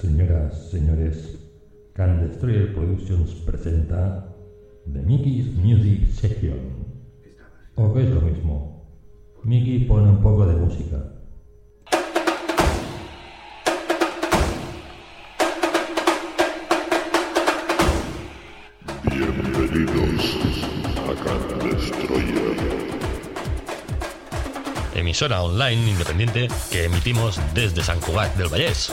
Señoras, señores, Can Destroyer Productions presenta The Mickey's Music Session. O que es lo mismo, Mickey pone un poco de música. Bienvenidos a Can Destroyer. emisora online independiente que emitimos desde San Cugat del Vallés.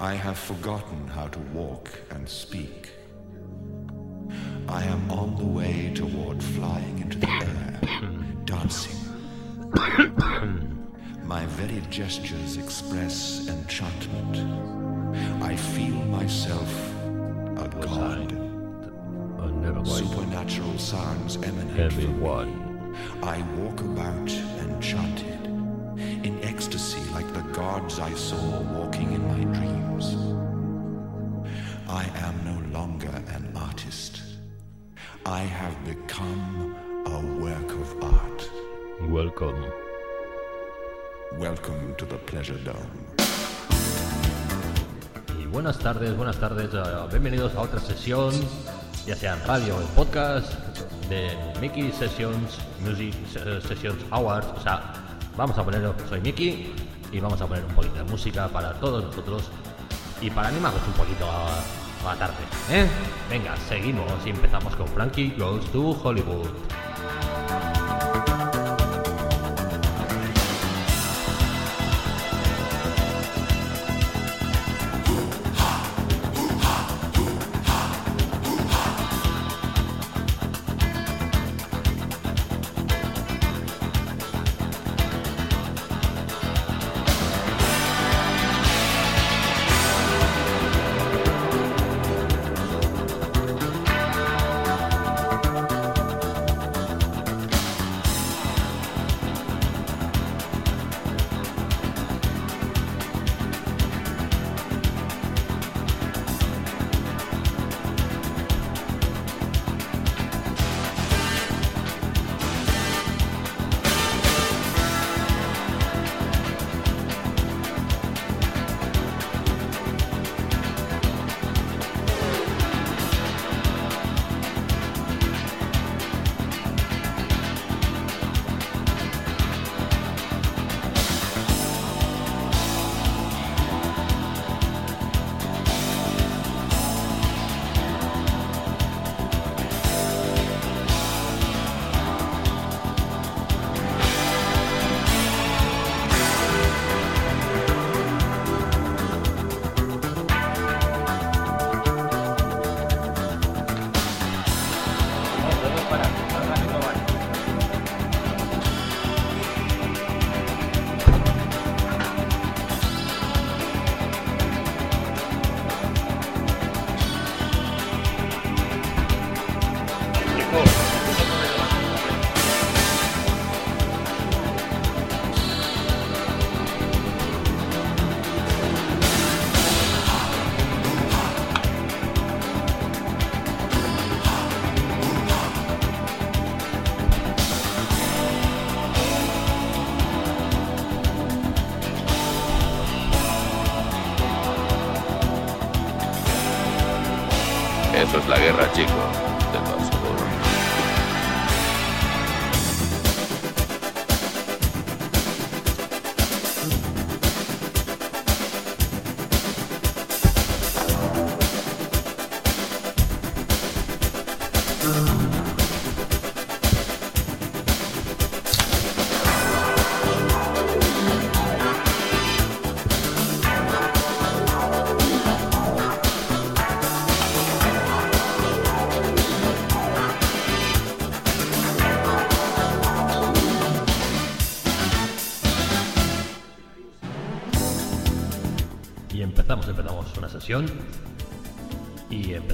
I have forgotten how to walk and speak. I am on the way toward flying into the air, dancing. My very gestures express enchantment. I feel myself a god. Supernatural sounds emanate from me. I walk about enchanted, in ecstasy like the gods I saw walking in my dreams. I am no longer an artist. I have become a work of art. Welcome. Welcome to the Pleasure Dome. Y buenas tardes, buenas tardes, eh, bienvenidos a otra sesión, ya sea en radio o en podcast, de Mickey Sessions, Music eh, Sessions Awards. O sea, vamos a poner, soy Mickey, y vamos a poner un poquito de música para todos nosotros y para animarnos un poquito a, a la tarde. ¿eh? Venga, seguimos y empezamos con Frankie Goes to Hollywood.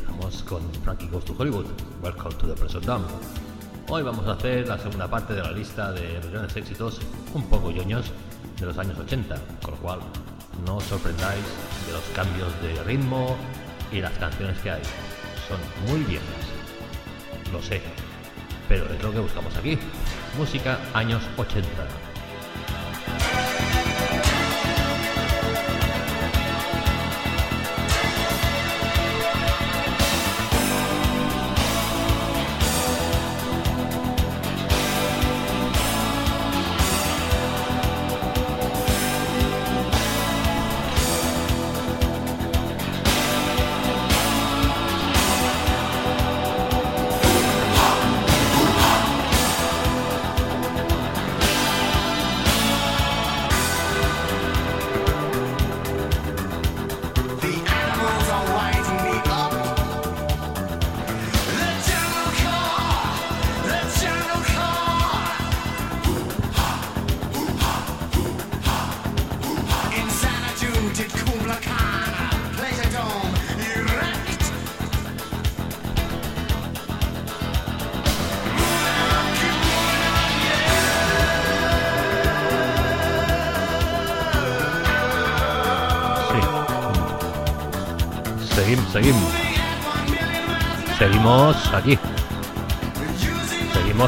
Estamos con Frankie Goes to Hollywood. Welcome to the Present Down. Hoy vamos a hacer la segunda parte de la lista de los grandes éxitos un poco yoños de los años 80, con lo cual no os sorprendáis de los cambios de ritmo y las canciones que hay. Son muy viejas, lo sé, pero es lo que buscamos aquí. Música años 80.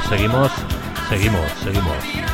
seguimos, seguimos, seguimos.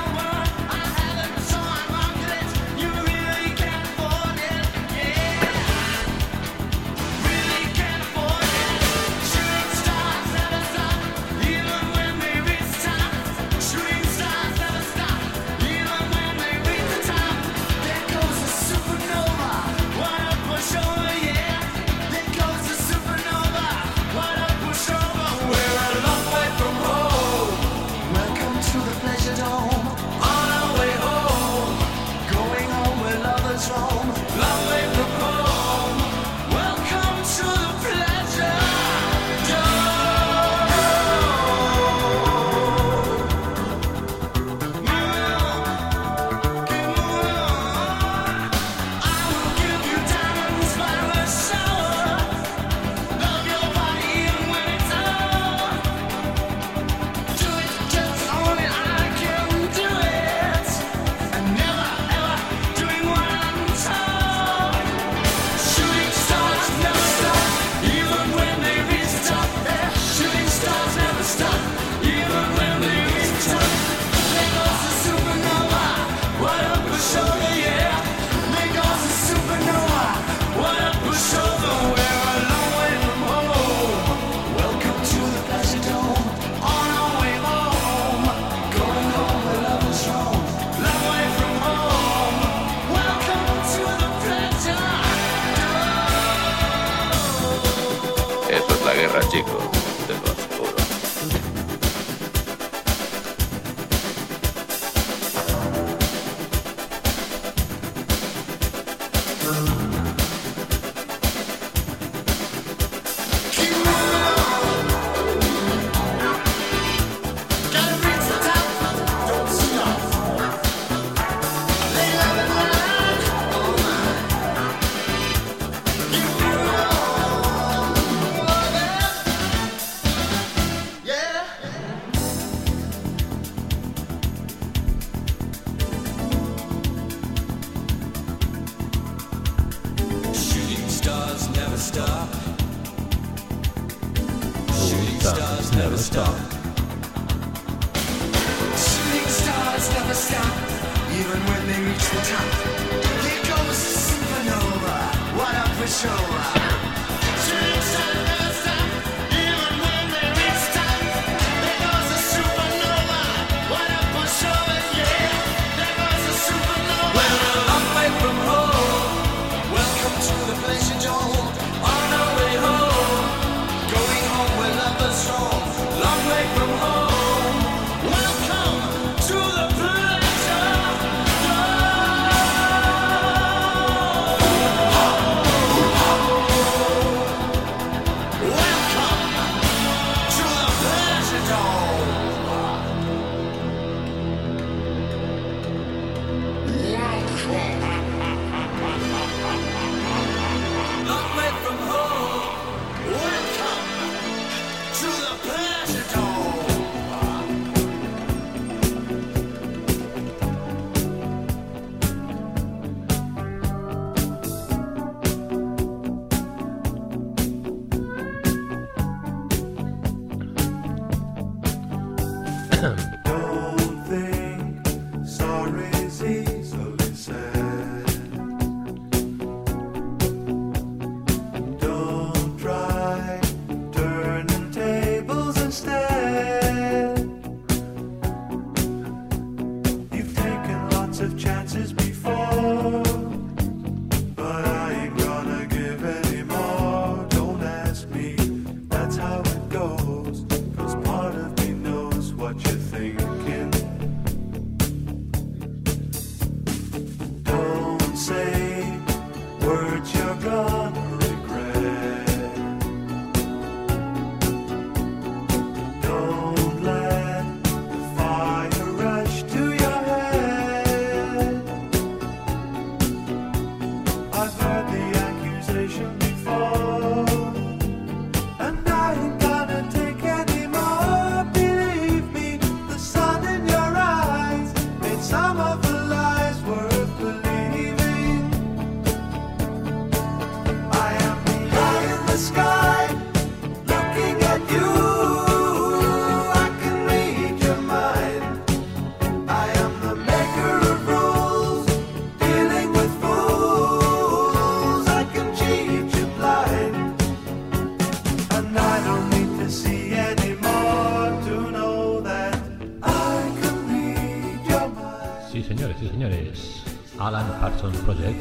señores, Alan Parsons Project,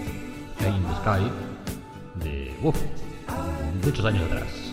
Playing the Sky, de, uff, muchos años atrás.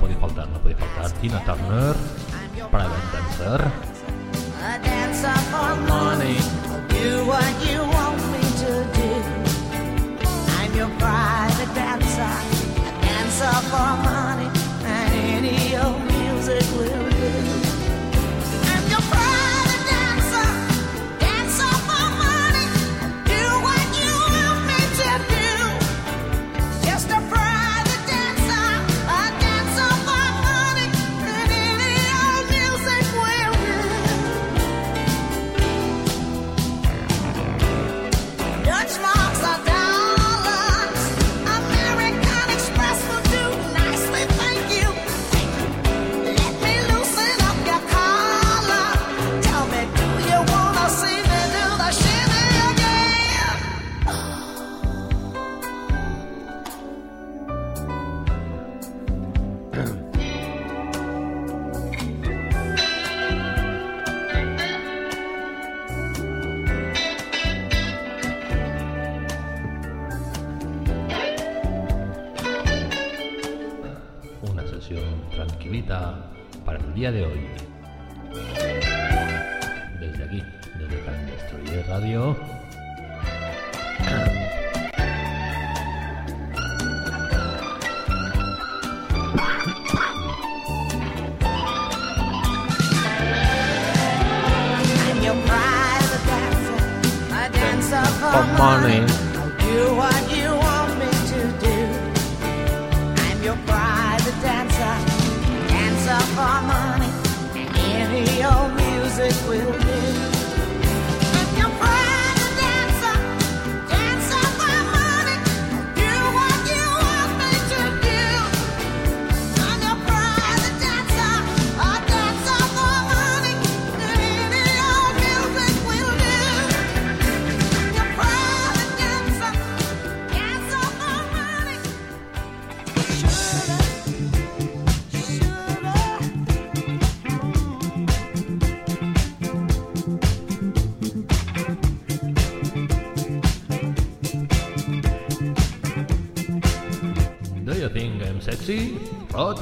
podía faltar, no podía faltar. Tina Turner, Private Dancer. A dancer money, you para, el día de hoy. Desde aquí, desde Candestroyer Radio,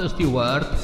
Stewart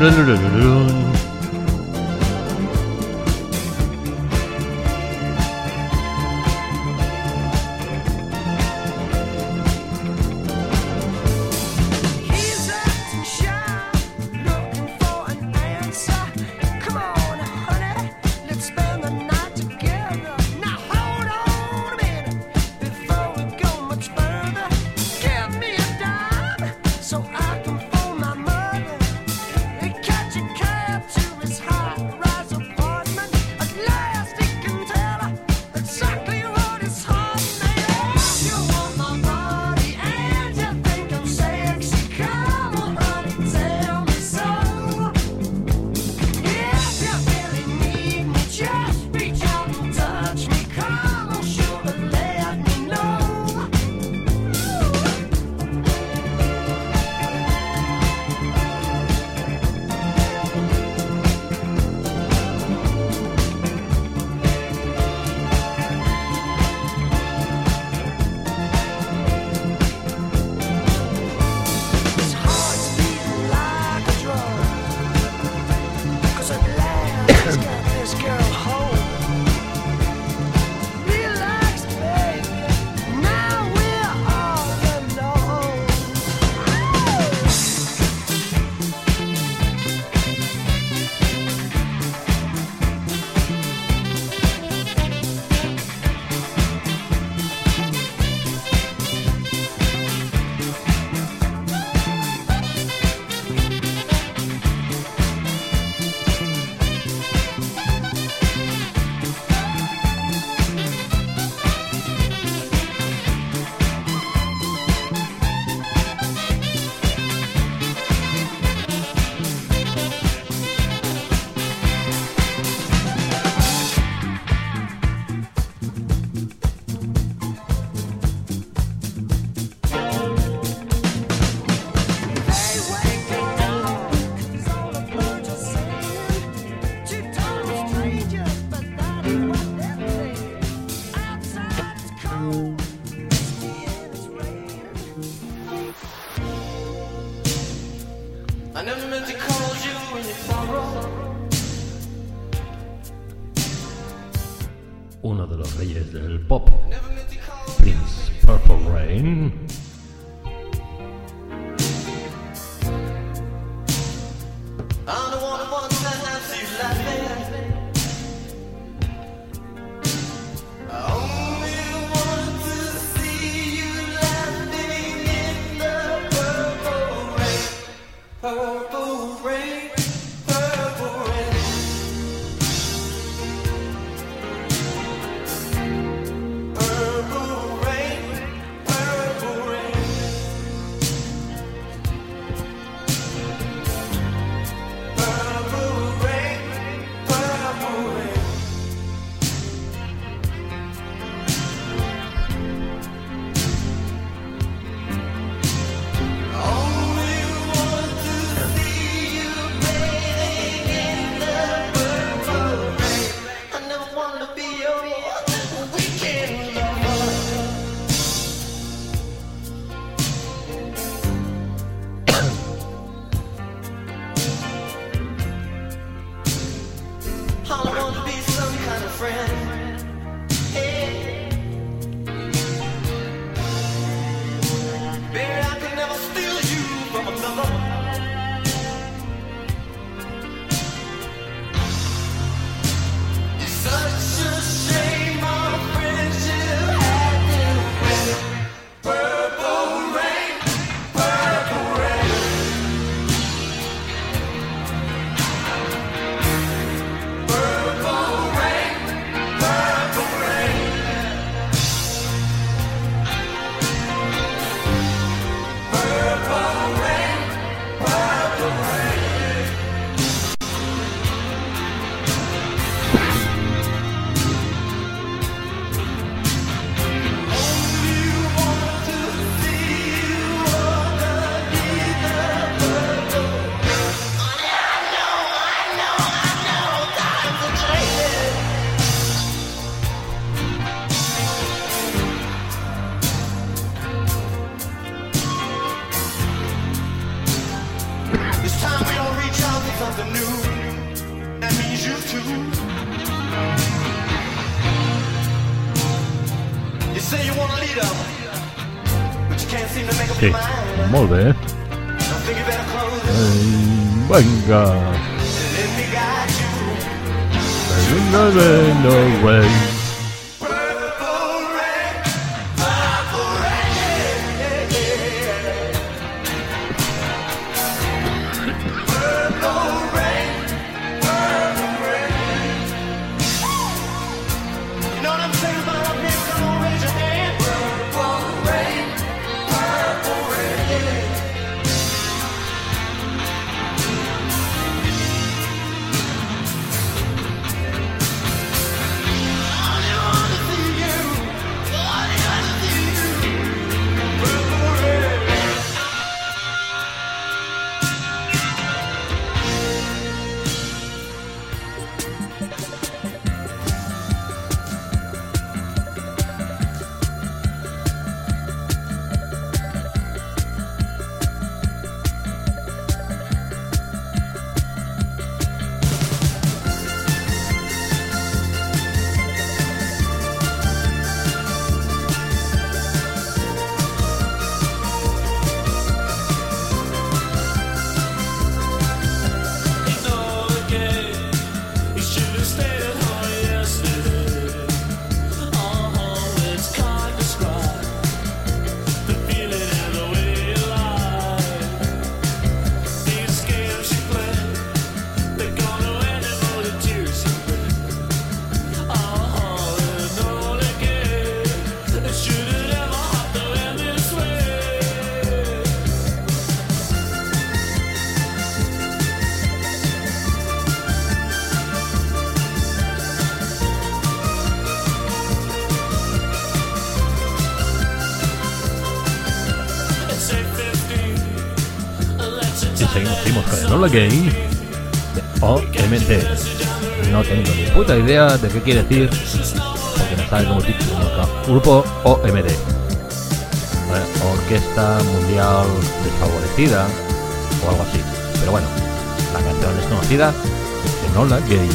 噜噜噜噜。God. There's another no way. gay de OMD. No tengo ni puta idea de qué quiere decir, porque no sabe como título nunca. Grupo OMD. Orquesta Mundial Desfavorecida o algo así. Pero bueno, la canción es conocida, es Enola Gay.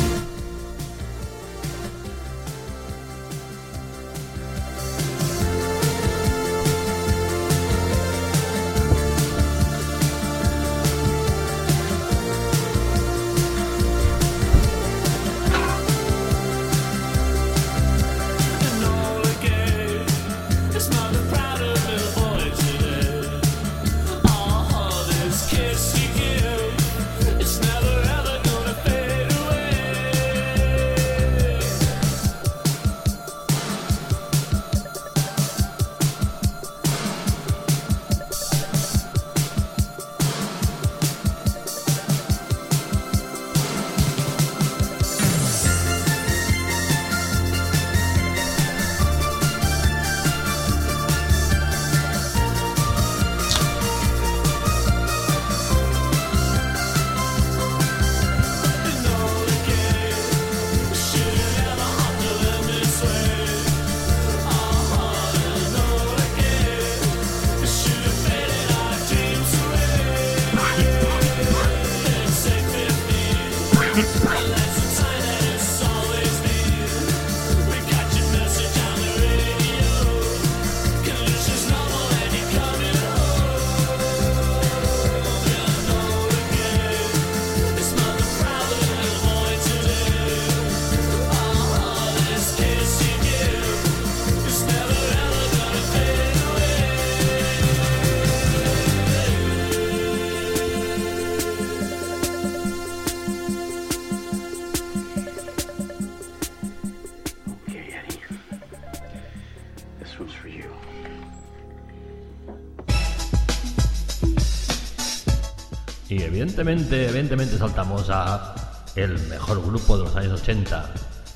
Y evidentemente, evidentemente saltamos a el mejor grupo de los años 80,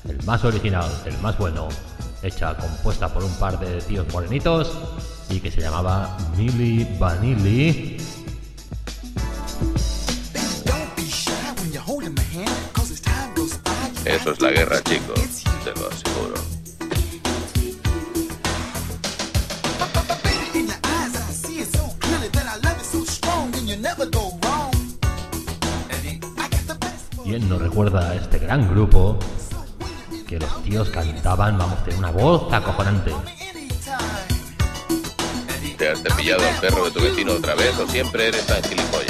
el más original, el más bueno, hecha compuesta por un par de tíos morenitos y que se llamaba Milli Vanilli. Eso es la guerra, chicos, recuerda a este gran grupo que los tíos cantaban, vamos, de una voz acojonante. ¿Te has cepillado al perro de tu vecino otra vez o siempre eres tan gilipollas?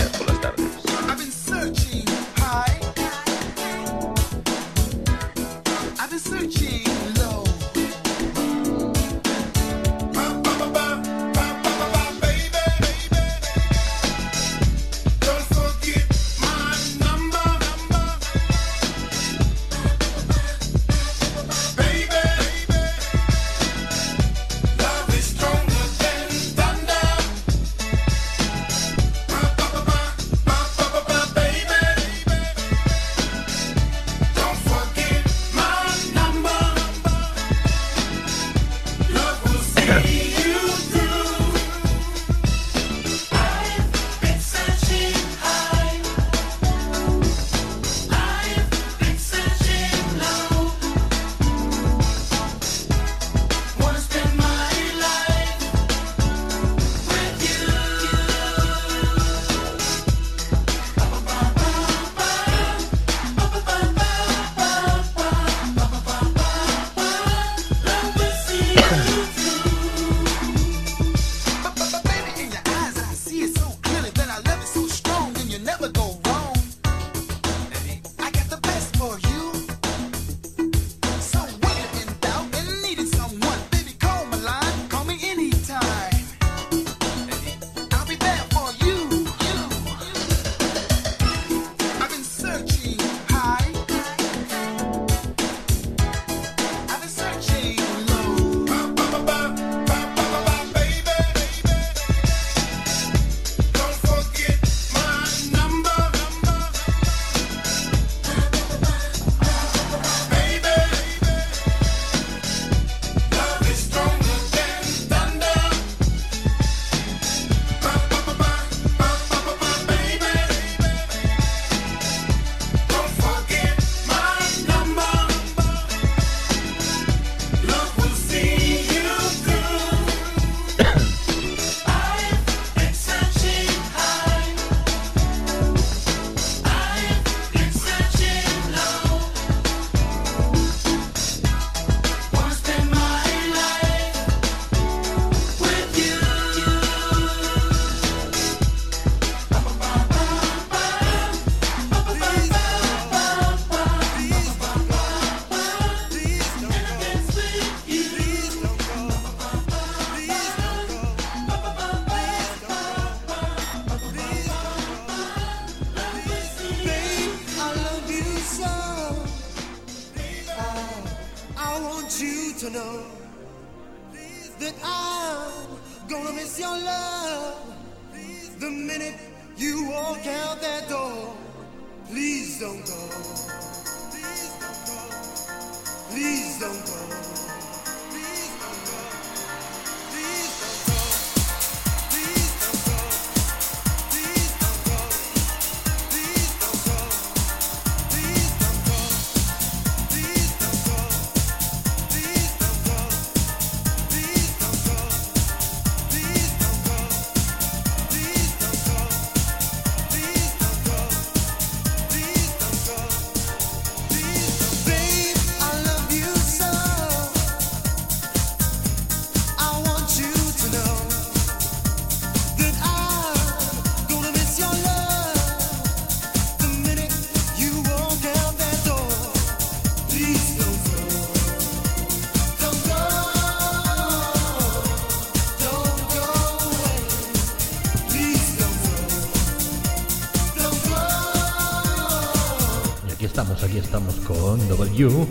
You,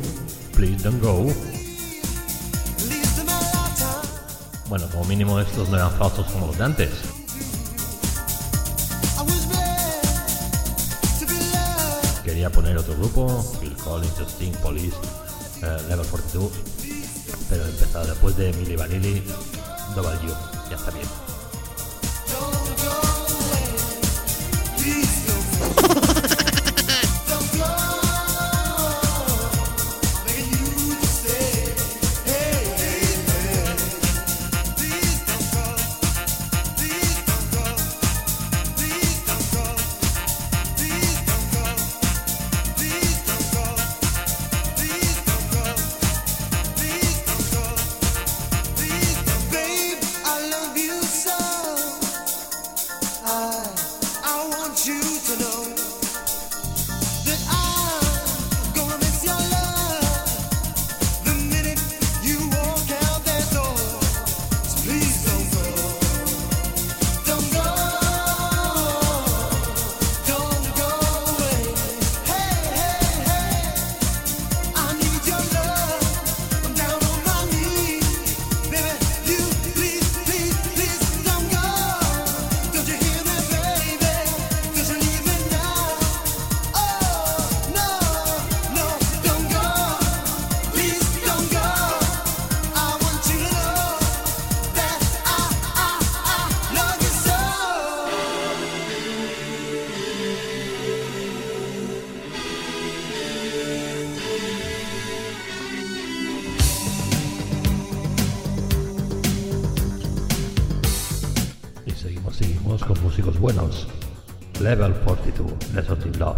Please Don't Go. Bueno, como mínimo estos no eran falsos como los de antes. Quería poner otro grupo, Phil Collins, Justin, Police, eh, Level 42, pero he empezado después de Milli Vanilli, Double You, ya está bien. con músicos buenos. Level 42, Lessons in Love.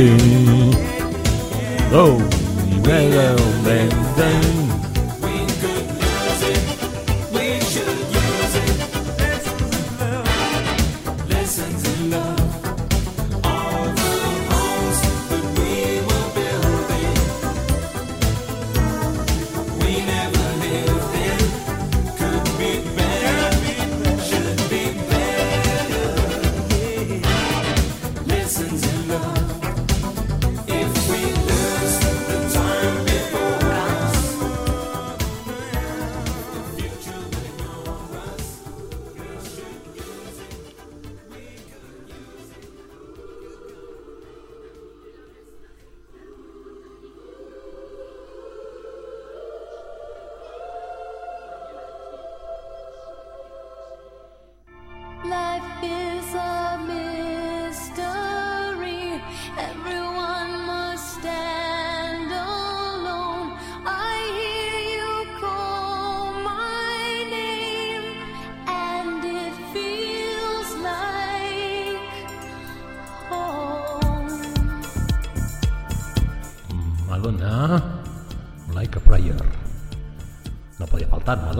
nothing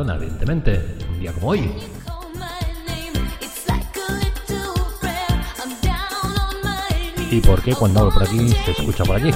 Maradona, evidentemente, un día como hoy. ¿Y por qué cuando hablo por aquí se escucha por allí?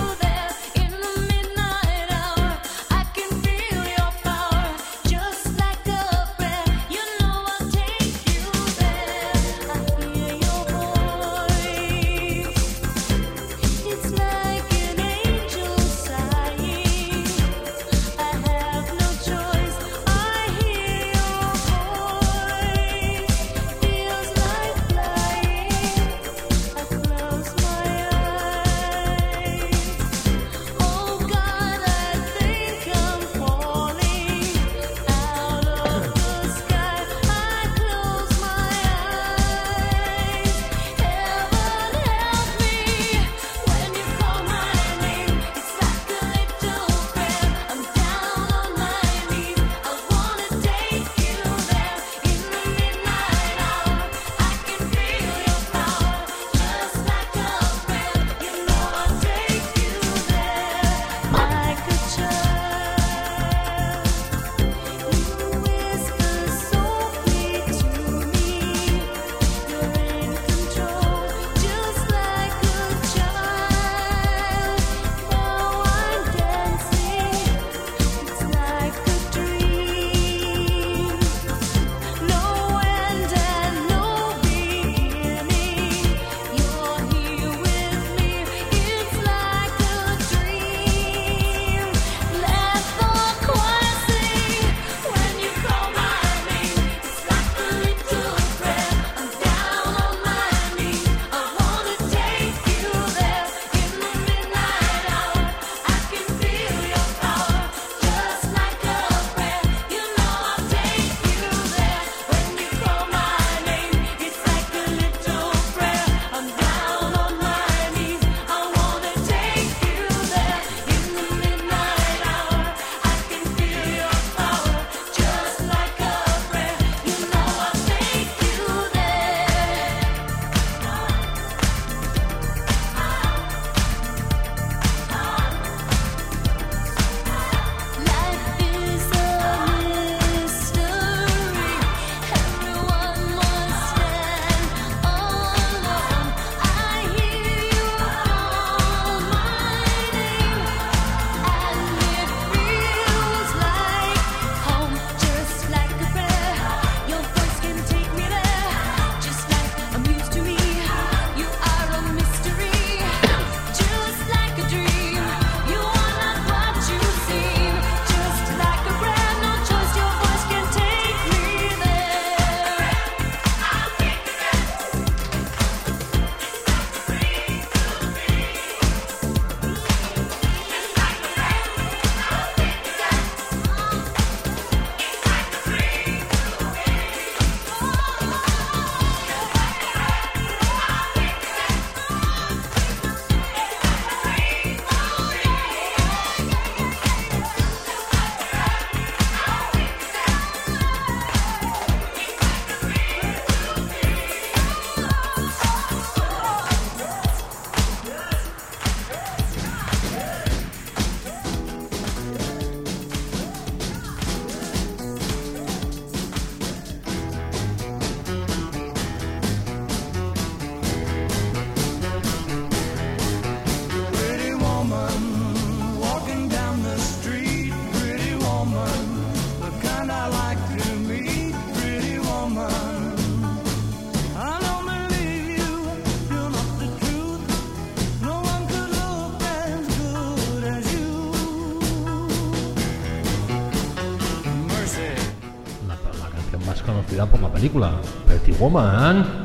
por la película. Pretty Woman.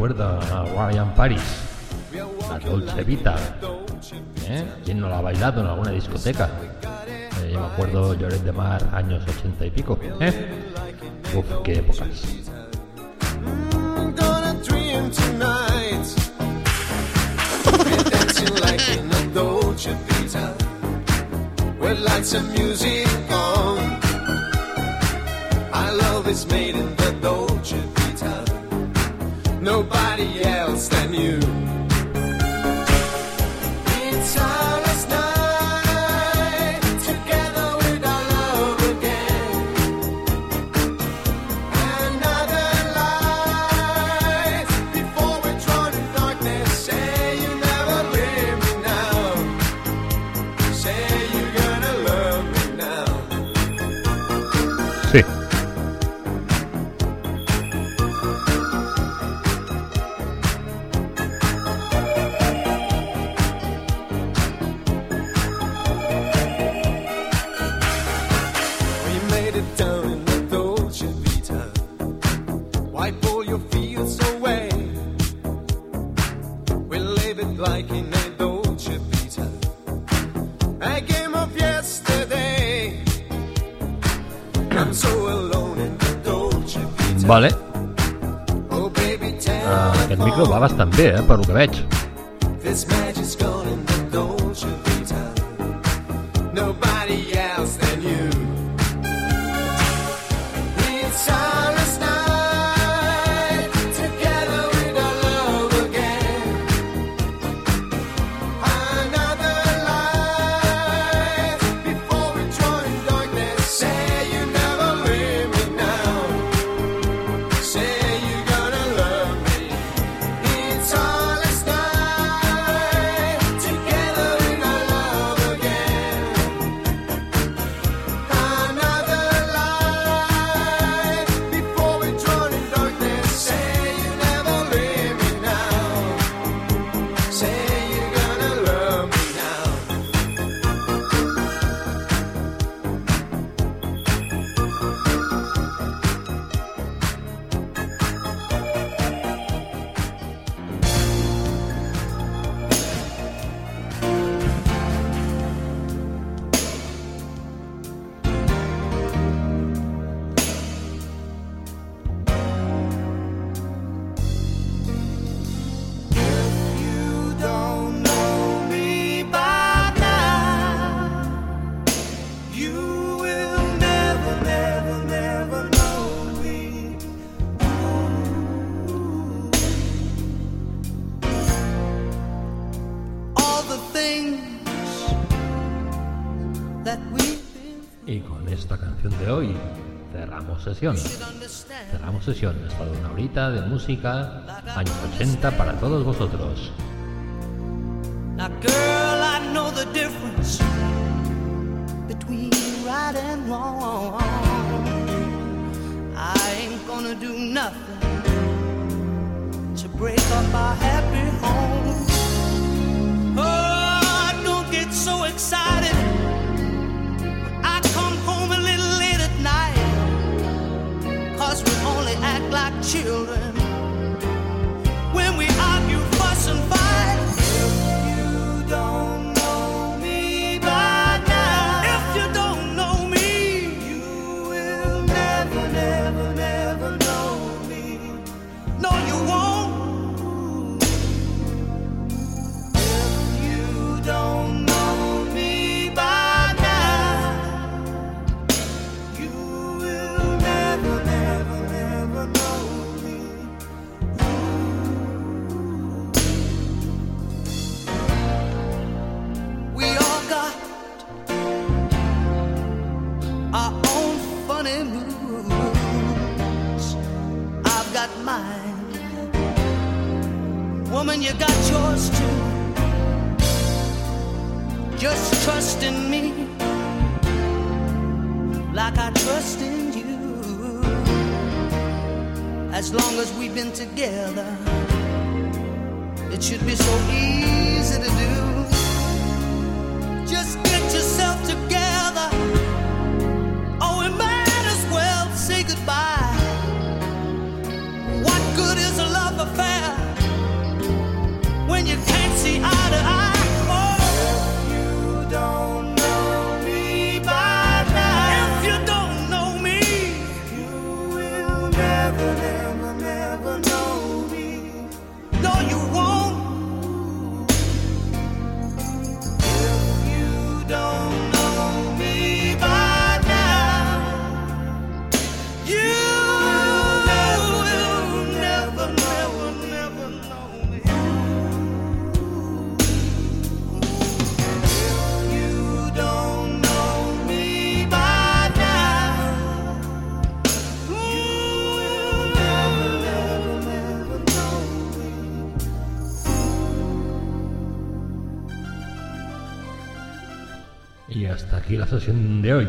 recuerda a Ryan Paris? La Dolce Vita. ¿Eh? ¿Quién no la ha bailado en alguna discoteca? Eh, yo me acuerdo Lloré de Mar, años ochenta y pico. ¿eh? Uf, qué épocas. lights and music on. I love this man. nobody else than you. pel que veig. Cerramos sesión. Cerramos sesión. Esta de una horita de música, años 80 para todos vosotros. Now, girl, I know the difference between right and wrong. I ain't gonna do nothing to break up our happy home. Children la sesión de hoy.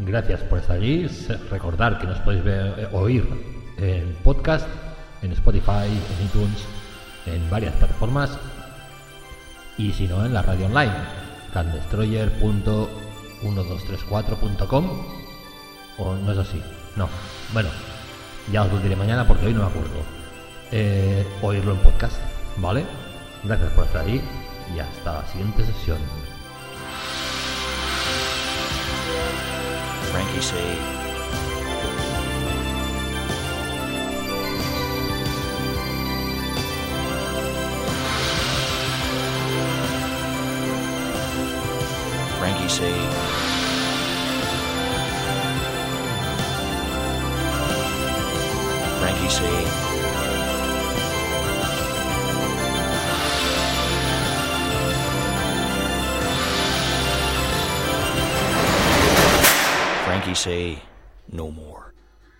Gracias por estar allí. Recordar que nos podéis ver, eh, oír en podcast, en Spotify, en iTunes, en varias plataformas. Y si no, en la radio online, candestroyer.1234.com. O no es así. No. Bueno, ya os lo diré mañana porque hoy no me acuerdo. Eh, oírlo en podcast, ¿vale? Gracias por estar ahí y hasta la siguiente sesión. Frankie C. Frankie C. Frankie C. Frankie say no more.